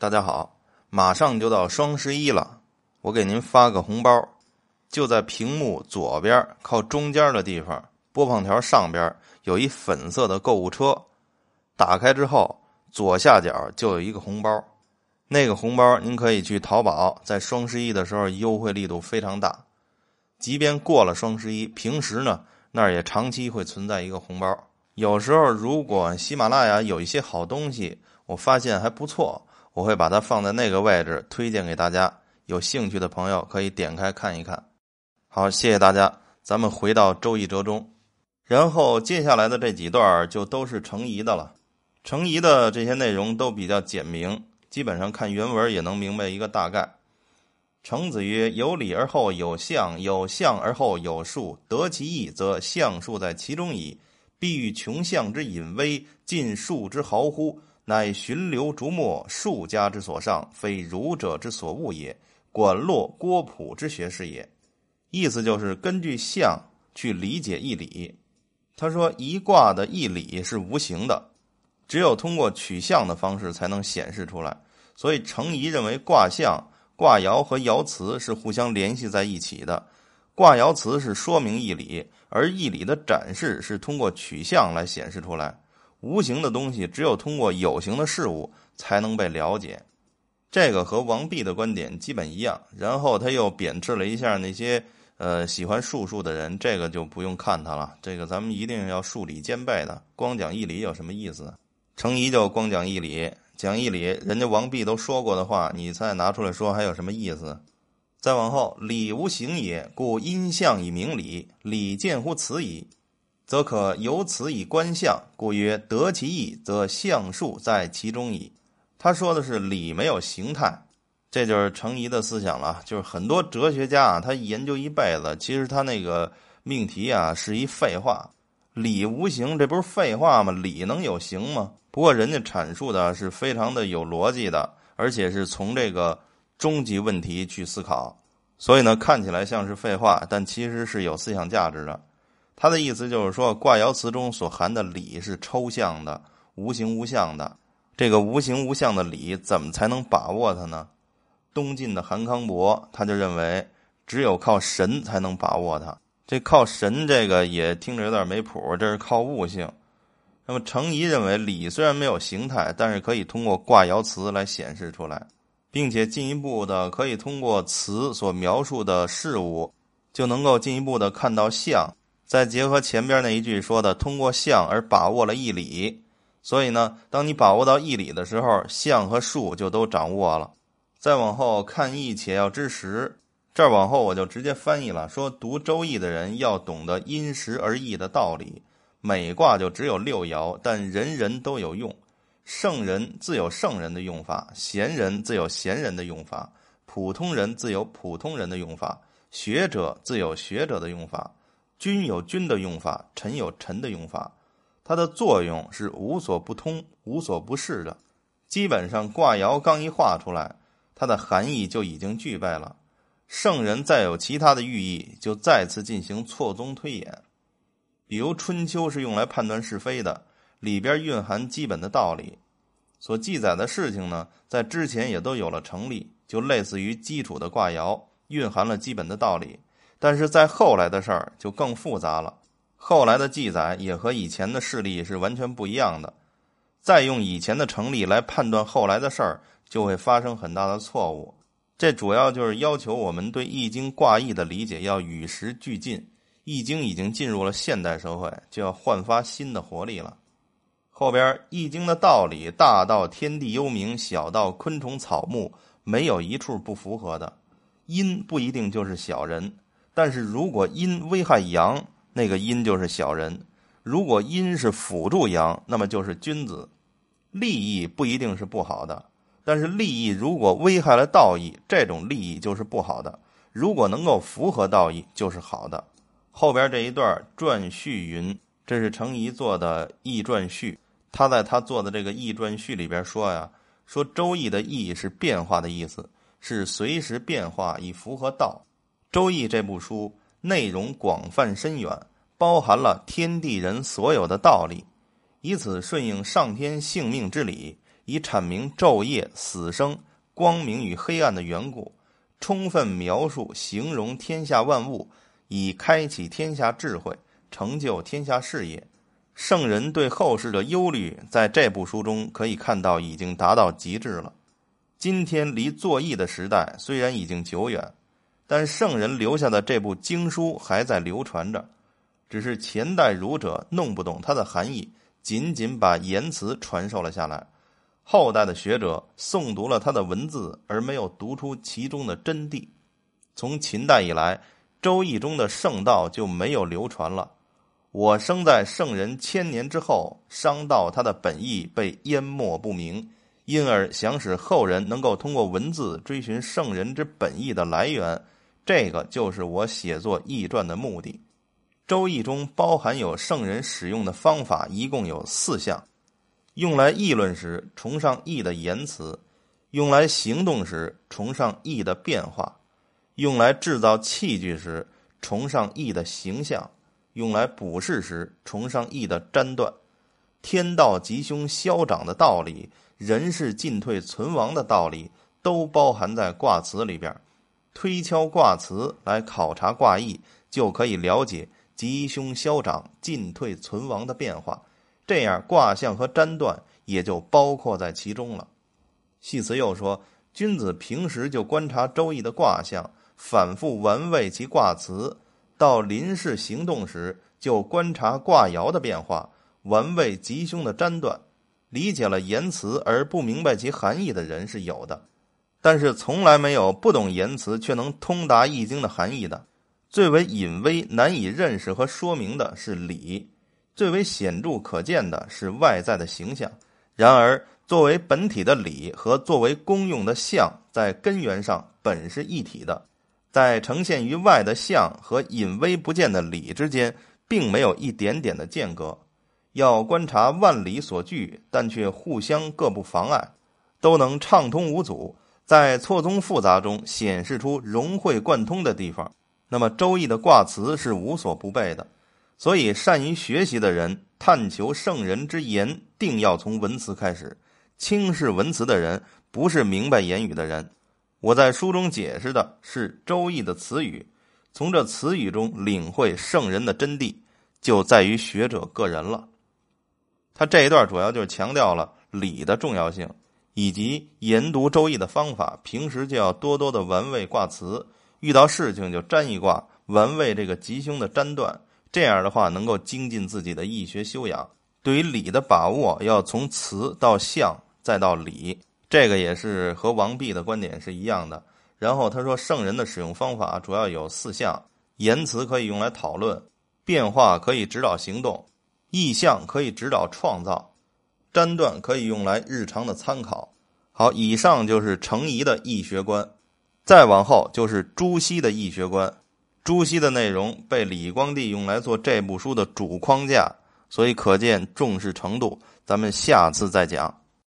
大家好，马上就到双十一了，我给您发个红包，就在屏幕左边靠中间的地方，播放条上边有一粉色的购物车，打开之后左下角就有一个红包，那个红包您可以去淘宝，在双十一的时候优惠力度非常大，即便过了双十一，平时呢那儿也长期会存在一个红包。有时候如果喜马拉雅有一些好东西，我发现还不错。我会把它放在那个位置推荐给大家，有兴趣的朋友可以点开看一看。好，谢谢大家。咱们回到《周易》折中，然后接下来的这几段就都是程颐的了。程颐的这些内容都比较简明，基本上看原文也能明白一个大概。程子曰：“有理而后有象，有象而后有数。得其意，则象数在其中矣。必欲穷象之隐微，尽数之毫乎？”乃寻流逐末，术家之所上，非儒者之所悟也。管络郭璞之学士也。意思就是根据象去理解义理。他说一卦的义理是无形的，只有通过取象的方式才能显示出来。所以程颐认为卦象、卦爻和爻辞是互相联系在一起的。卦爻辞是说明义理，而义理的展示是通过取象来显示出来。无形的东西只有通过有形的事物才能被了解，这个和王弼的观点基本一样。然后他又贬斥了一下那些呃喜欢术数的人，这个就不用看他了。这个咱们一定要数理兼备的，光讲义理有什么意思？程颐就光讲义理，讲义理，人家王弼都说过的话，你再拿出来说还有什么意思？再往后，理无形也，故因象以明理，理见乎此矣。则可由此以观象，故曰得其意，则象数在其中矣。他说的是理没有形态，这就是程颐的思想了。就是很多哲学家啊，他研究一辈子，其实他那个命题啊是一废话。理无形，这不是废话吗？理能有形吗？不过人家阐述的是非常的有逻辑的，而且是从这个终极问题去思考，所以呢，看起来像是废话，但其实是有思想价值的。他的意思就是说，卦爻辞中所含的理是抽象的、无形无相的。这个无形无相的理，怎么才能把握它呢？东晋的韩康伯他就认为，只有靠神才能把握它。这靠神，这个也听着有点没谱。这是靠悟性。那么程颐认为，理虽然没有形态，但是可以通过卦爻辞来显示出来，并且进一步的可以通过词所描述的事物，就能够进一步的看到象。再结合前边那一句说的，通过象而把握了义理，所以呢，当你把握到义理的时候，象和数就都掌握了。再往后看义，且要知时。这儿往后我就直接翻译了，说读周易的人要懂得因时而异的道理。每卦就只有六爻，但人人都有用。圣人自有圣人的用法，贤人自有贤人的用法，普通人自有普通人的用法，学者自有学者的用法。君有君的用法，臣有臣的用法，它的作用是无所不通、无所不视的。基本上卦爻刚一画出来，它的含义就已经具备了。圣人再有其他的寓意，就再次进行错综推演。比如《春秋》是用来判断是非的，里边蕴含基本的道理，所记载的事情呢，在之前也都有了成立，就类似于基础的卦爻，蕴含了基本的道理。但是在后来的事儿就更复杂了，后来的记载也和以前的事例是完全不一样的。再用以前的成立来判断后来的事儿，就会发生很大的错误。这主要就是要求我们对《易经》卦意的理解要与时俱进，《易经》已经进入了现代社会，就要焕发新的活力了。后边《易经》的道理，大到天地幽冥，小到昆虫草木，没有一处不符合的。阴不一定就是小人。但是如果阴危害阳，那个阴就是小人；如果阴是辅助阳，那么就是君子。利益不一定是不好的，但是利益如果危害了道义，这种利益就是不好的；如果能够符合道义，就是好的。后边这一段传序云，这是程颐做的易传序。他在他做的这个易传序里边说呀，说周易的易是变化的意思，是随时变化以符合道。《周易》这部书内容广泛深远，包含了天地人所有的道理，以此顺应上天性命之理，以阐明昼夜、死生、光明与黑暗的缘故，充分描述、形容天下万物，以开启天下智慧，成就天下事业。圣人对后世的忧虑，在这部书中可以看到已经达到极致了。今天离作义的时代虽然已经久远，但圣人留下的这部经书还在流传着，只是前代儒者弄不懂它的含义，仅仅把言辞传授了下来；后代的学者诵读了他的文字，而没有读出其中的真谛。从秦代以来，《周易》中的圣道就没有流传了。我生在圣人千年之后，商道他的本意被淹没不明，因而想使后人能够通过文字追寻圣人之本意的来源，这个就是我写作易传的目的。周易中包含有圣人使用的方法，一共有四项：用来议论时崇尚义的言辞，用来行动时崇尚义的变化，用来制造器具时崇尚义的形象。用来卜筮时，崇尚义的占断；天道吉凶消长的道理，人事进退存亡的道理，都包含在卦辞里边。推敲卦辞来考察卦意，就可以了解吉凶消长、进退存亡的变化。这样，卦象和占断也就包括在其中了。系辞又说：君子平时就观察周易的卦象，反复玩味其卦辞。到临事行动时，就观察卦爻的变化，玩味吉凶的占断。理解了言辞而不明白其含义的人是有的，但是从来没有不懂言辞却能通达易经的含义的。最为隐微、难以认识和说明的是理，最为显著可见的是外在的形象。然而，作为本体的理和作为公用的象，在根源上本是一体的。在呈现于外的相和隐微不见的理之间，并没有一点点的间隔。要观察万理所聚，但却互相各不妨碍，都能畅通无阻，在错综复杂中显示出融会贯通的地方。那么，《周易》的卦辞是无所不备的。所以，善于学习的人，探求圣人之言，定要从文辞开始。轻视文辞的人，不是明白言语的人。我在书中解释的是《周易》的词语，从这词语中领会圣人的真谛，就在于学者个人了。他这一段主要就是强调了礼的重要性，以及研读《周易》的方法。平时就要多多的玩味卦辞，遇到事情就占一卦，玩味这个吉凶的占断。这样的话，能够精进自己的易学修养。对于理的把握，要从辞到象，再到理。这个也是和王弼的观点是一样的。然后他说，圣人的使用方法主要有四项：言辞可以用来讨论，变化可以指导行动，意象可以指导创造，粘断可以用来日常的参考。好，以上就是程颐的易学观，再往后就是朱熹的易学观。朱熹的内容被李光地用来做这部书的主框架，所以可见重视程度。咱们下次再讲。